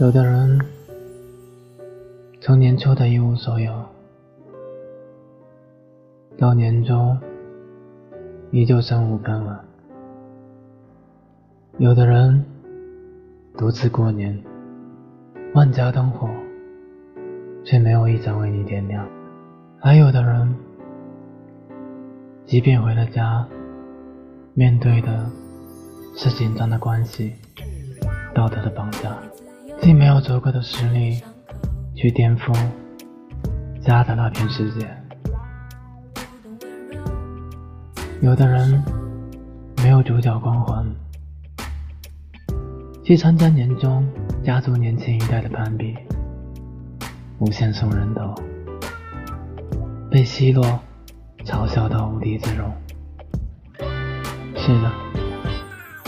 有的人从年初的一无所有，到年终依旧身无分文；有的人独自过年，万家灯火却没有一盏为你点亮；还有的人，即便回了家，面对的是紧张的关系、道德的绑架。既没有足够的实力去颠覆家的那片世界，有的人没有主角光环，去参加年终家族年轻一代的攀比，无限送人头，被奚落嘲笑到无地自容。是的，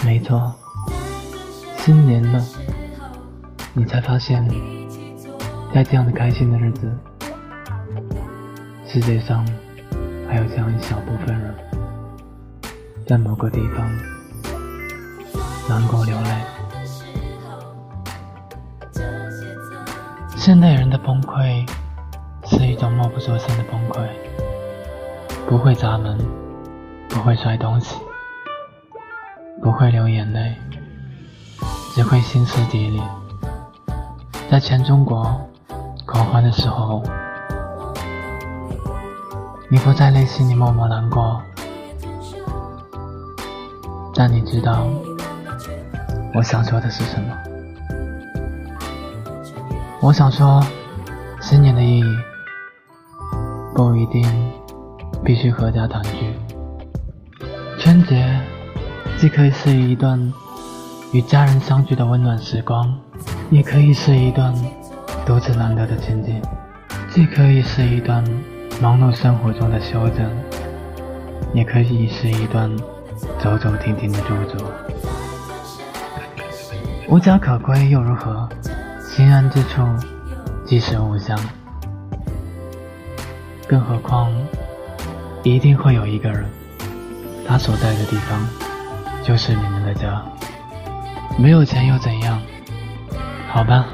没错，新年了。你才发现，在这样的开心的日子，世界上还有这样一小部分人，在某个地方难过流泪。现代人的崩溃是一种默不作声的崩溃，不会砸门，不会摔东西，不会流眼泪，只会歇斯底里。在全中国狂欢的时候，你不在内心里默默难过，但你知道我想说的是什么？我想说，新年的意义不一定必须合家团聚，春节既可以是一段与家人相聚的温暖时光。也可以是一段独自难得的情景，既可以是一段忙碌生活中的休整，也可以是一段走走停停的驻足。无家可归又如何？心安之处即是吾乡。更何况，一定会有一个人，他所在的地方就是你们的家。没有钱又怎样？好吧，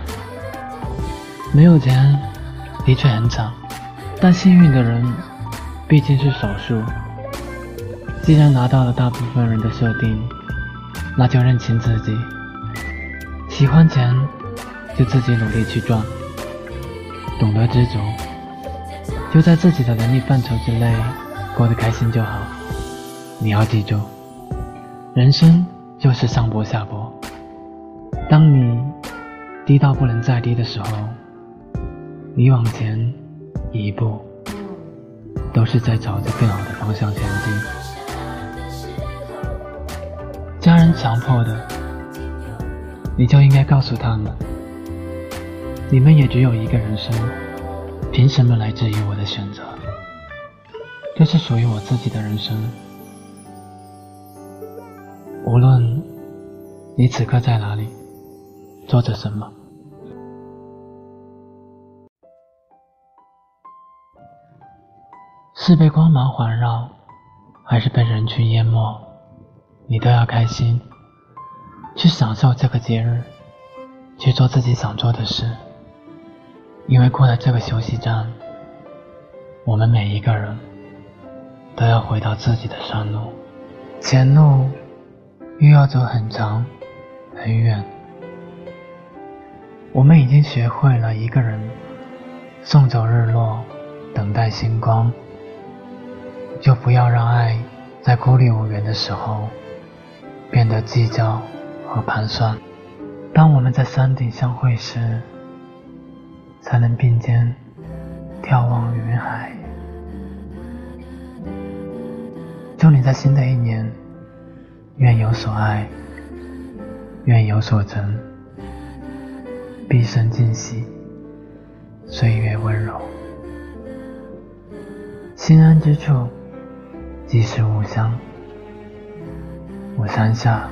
没有钱的确很惨，但幸运的人毕竟是少数。既然拿到了大部分人的设定，那就认清自己，喜欢钱就自己努力去赚，懂得知足，就在自己的能力范畴之内过得开心就好。你要记住，人生就是上坡下坡，当你。低到不能再低的时候，你往前一步，都是在朝着更好的方向前进。家人强迫的，你就应该告诉他们，你们也只有一个人生，凭什么来质疑我的选择？这是属于我自己的人生。无论你此刻在哪里。做着什么？是被光芒环绕，还是被人群淹没？你都要开心，去享受这个节日，去做自己想做的事。因为过了这个休息站，我们每一个人都要回到自己的山路，前路又要走很长很远。我们已经学会了一个人送走日落，等待星光，就不要让爱在孤立无援的时候变得计较和盘算。当我们在山顶相会时，才能并肩眺望云海。祝你在新的一年，愿有所爱，愿有所成。毕生尽喜，岁月温柔，心安之处即是吾乡。我山下。